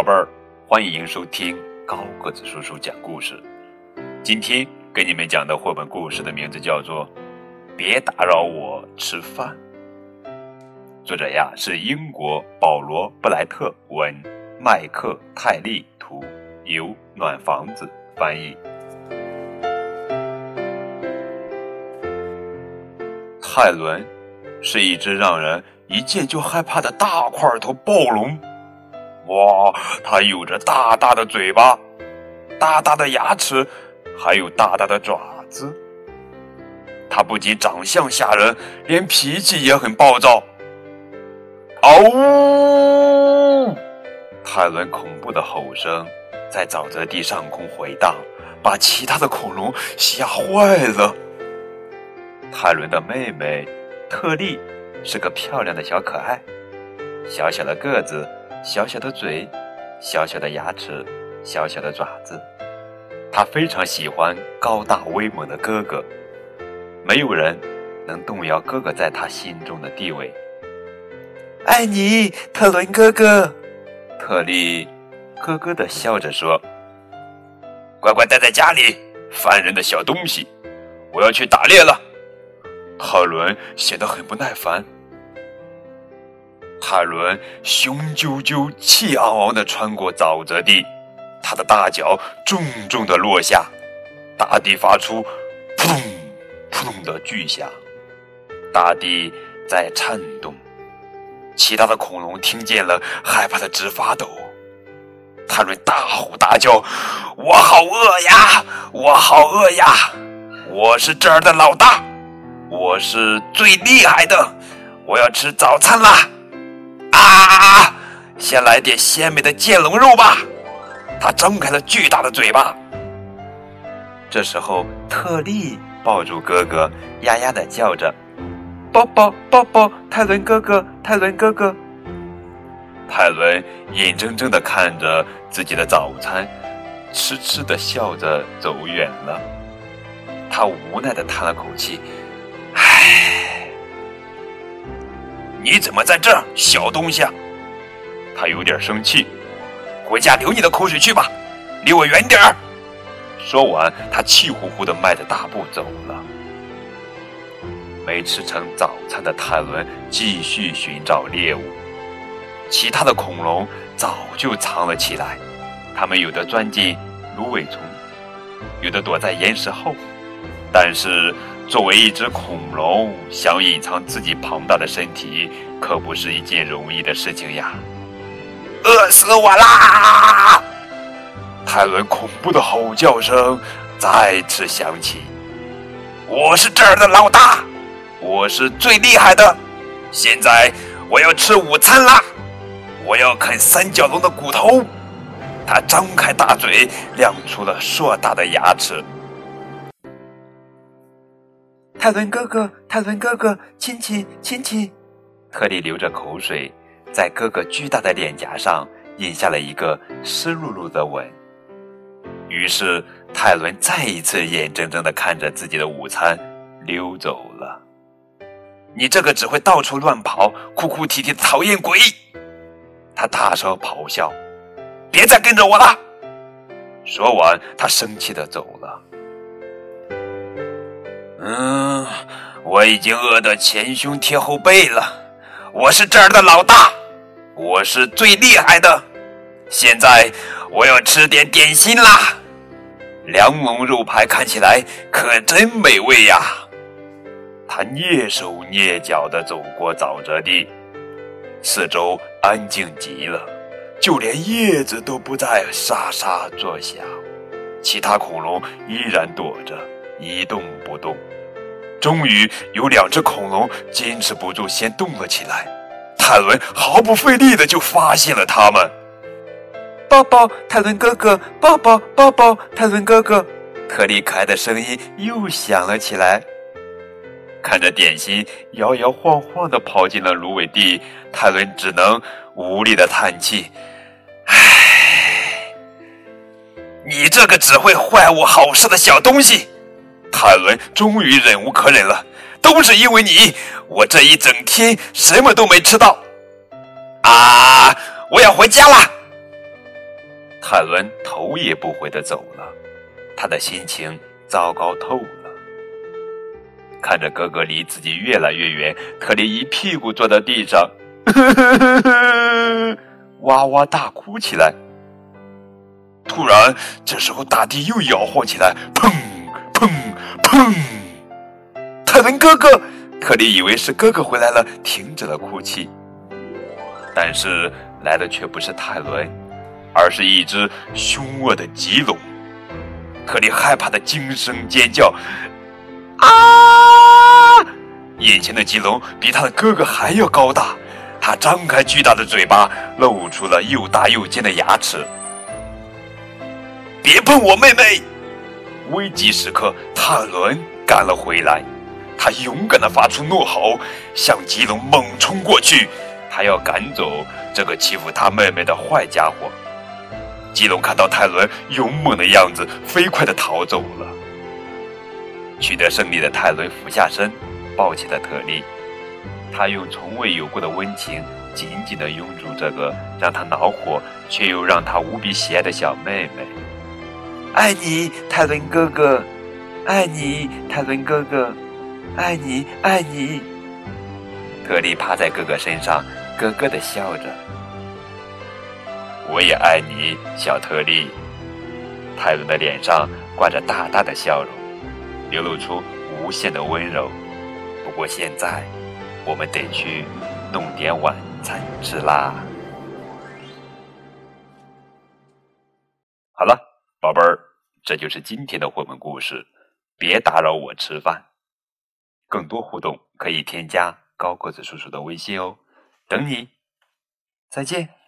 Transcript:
宝贝儿，欢迎收听高个子叔叔讲故事。今天给你们讲的绘本故事的名字叫做《别打扰我吃饭》。作者呀是英国保罗·布莱特文，麦克泰利图，由暖房子翻译。泰伦是一只让人一见就害怕的大块头暴龙。哇，它有着大大的嘴巴、大大的牙齿，还有大大的爪子。它不仅长相吓人，连脾气也很暴躁。嗷呜！泰伦恐怖的吼声在沼泽地上空回荡，把其他的恐龙吓坏了。泰伦的妹妹特利是个漂亮的小可爱，小小的个子。小小的嘴，小小的牙齿，小小的爪子，他非常喜欢高大威猛的哥哥，没有人能动摇哥哥在他心中的地位。爱你，特伦哥哥。特利咯咯的笑着说：“乖乖待在家里，烦人的小东西！我要去打猎了。”特伦显得很不耐烦。泰伦雄赳赳、气昂昂地穿过沼泽地，他的大脚重重地落下，大地发出“扑通扑通”的巨响，大地在颤动。其他的恐龙听见了，害怕的直发抖。泰伦大吼大叫：“我好饿呀！我好饿呀！我是这儿的老大，我是最厉害的，我要吃早餐啦！”啊！先来点鲜美的剑龙肉吧。他张开了巨大的嘴巴。这时候，特利抱住哥哥，呀呀的叫着：“抱抱抱抱，泰伦哥哥，泰伦哥哥。”泰伦眼睁睁的看着自己的早餐，痴痴的笑着走远了。他无奈的叹了口气：“唉。”你怎么在这儿，小东西？他有点生气。回家流你的口水去吧，离我远点儿！说完，他气呼呼的迈着大步走了。没吃成早餐的泰伦继续寻找猎物。其他的恐龙早就藏了起来，它们有的钻进芦苇丛，有的躲在岩石后，但是。作为一只恐龙，想隐藏自己庞大的身体，可不是一件容易的事情呀！饿死我啦！泰伦恐怖的吼叫声再次响起。我是这儿的老大，我是最厉害的。现在我要吃午餐啦！我要啃三角龙的骨头。他张开大嘴，亮出了硕大的牙齿。泰伦哥哥，泰伦哥哥，亲亲亲亲！特利流着口水，在哥哥巨大的脸颊上印下了一个湿漉漉的吻。于是，泰伦再一次眼睁睁的看着自己的午餐溜走了。你这个只会到处乱跑、哭哭啼啼的讨厌鬼！他大声咆哮：“别再跟着我了！”说完，他生气的走了。嗯，我已经饿得前胸贴后背了。我是这儿的老大，我是最厉害的。现在我要吃点点心啦。梁龙肉排看起来可真美味呀。他蹑手蹑脚地走过沼泽地，四周安静极了，就连叶子都不再沙沙作响。其他恐龙依然躲着。一动不动，终于有两只恐龙坚持不住，先动了起来。泰伦毫不费力的就发现了他们。抱抱，泰伦哥哥！抱抱，抱抱，泰伦哥哥！特利可爱的声音又响了起来。看着点心摇摇晃晃的跑进了芦苇地，泰伦只能无力的叹气：“唉，你这个只会坏我好事的小东西！”泰伦终于忍无可忍了，都是因为你，我这一整天什么都没吃到。啊！我要回家了。泰伦头也不回的走了，他的心情糟糕透了。看着哥哥离自己越来越远，特里一屁股坐在地上，哇哇大哭起来。突然，这时候大地又摇晃起来，砰砰砰！泰伦哥哥，特里以为是哥哥回来了，停止了哭泣。但是来的却不是泰伦，而是一只凶恶的棘龙。特里害怕的惊声尖叫：“啊！”眼前的棘龙比他的哥哥还要高大，他张开巨大的嘴巴，露出了又大又尖的牙齿。别碰我妹妹！危急时刻，泰伦赶了回来，他勇敢地发出怒吼，向吉龙猛冲过去。他要赶走这个欺负他妹妹的坏家伙。吉龙看到泰伦勇猛的样子，飞快地逃走了。取得胜利的泰伦俯下身，抱起了特利。他用从未有过的温情，紧紧地拥住这个让他恼火却又让他无比喜爱的小妹妹。爱你，泰伦哥哥，爱你，泰伦哥哥，爱你，爱你。特利趴在哥哥身上。咯咯的笑着，我也爱你，小特利。泰伦的脸上挂着大大的笑容，流露出无限的温柔。不过现在，我们得去弄点晚餐吃啦。好了，宝贝儿，这就是今天的绘本故事。别打扰我吃饭。更多互动可以添加高个子叔叔的微信哦。等你，再见。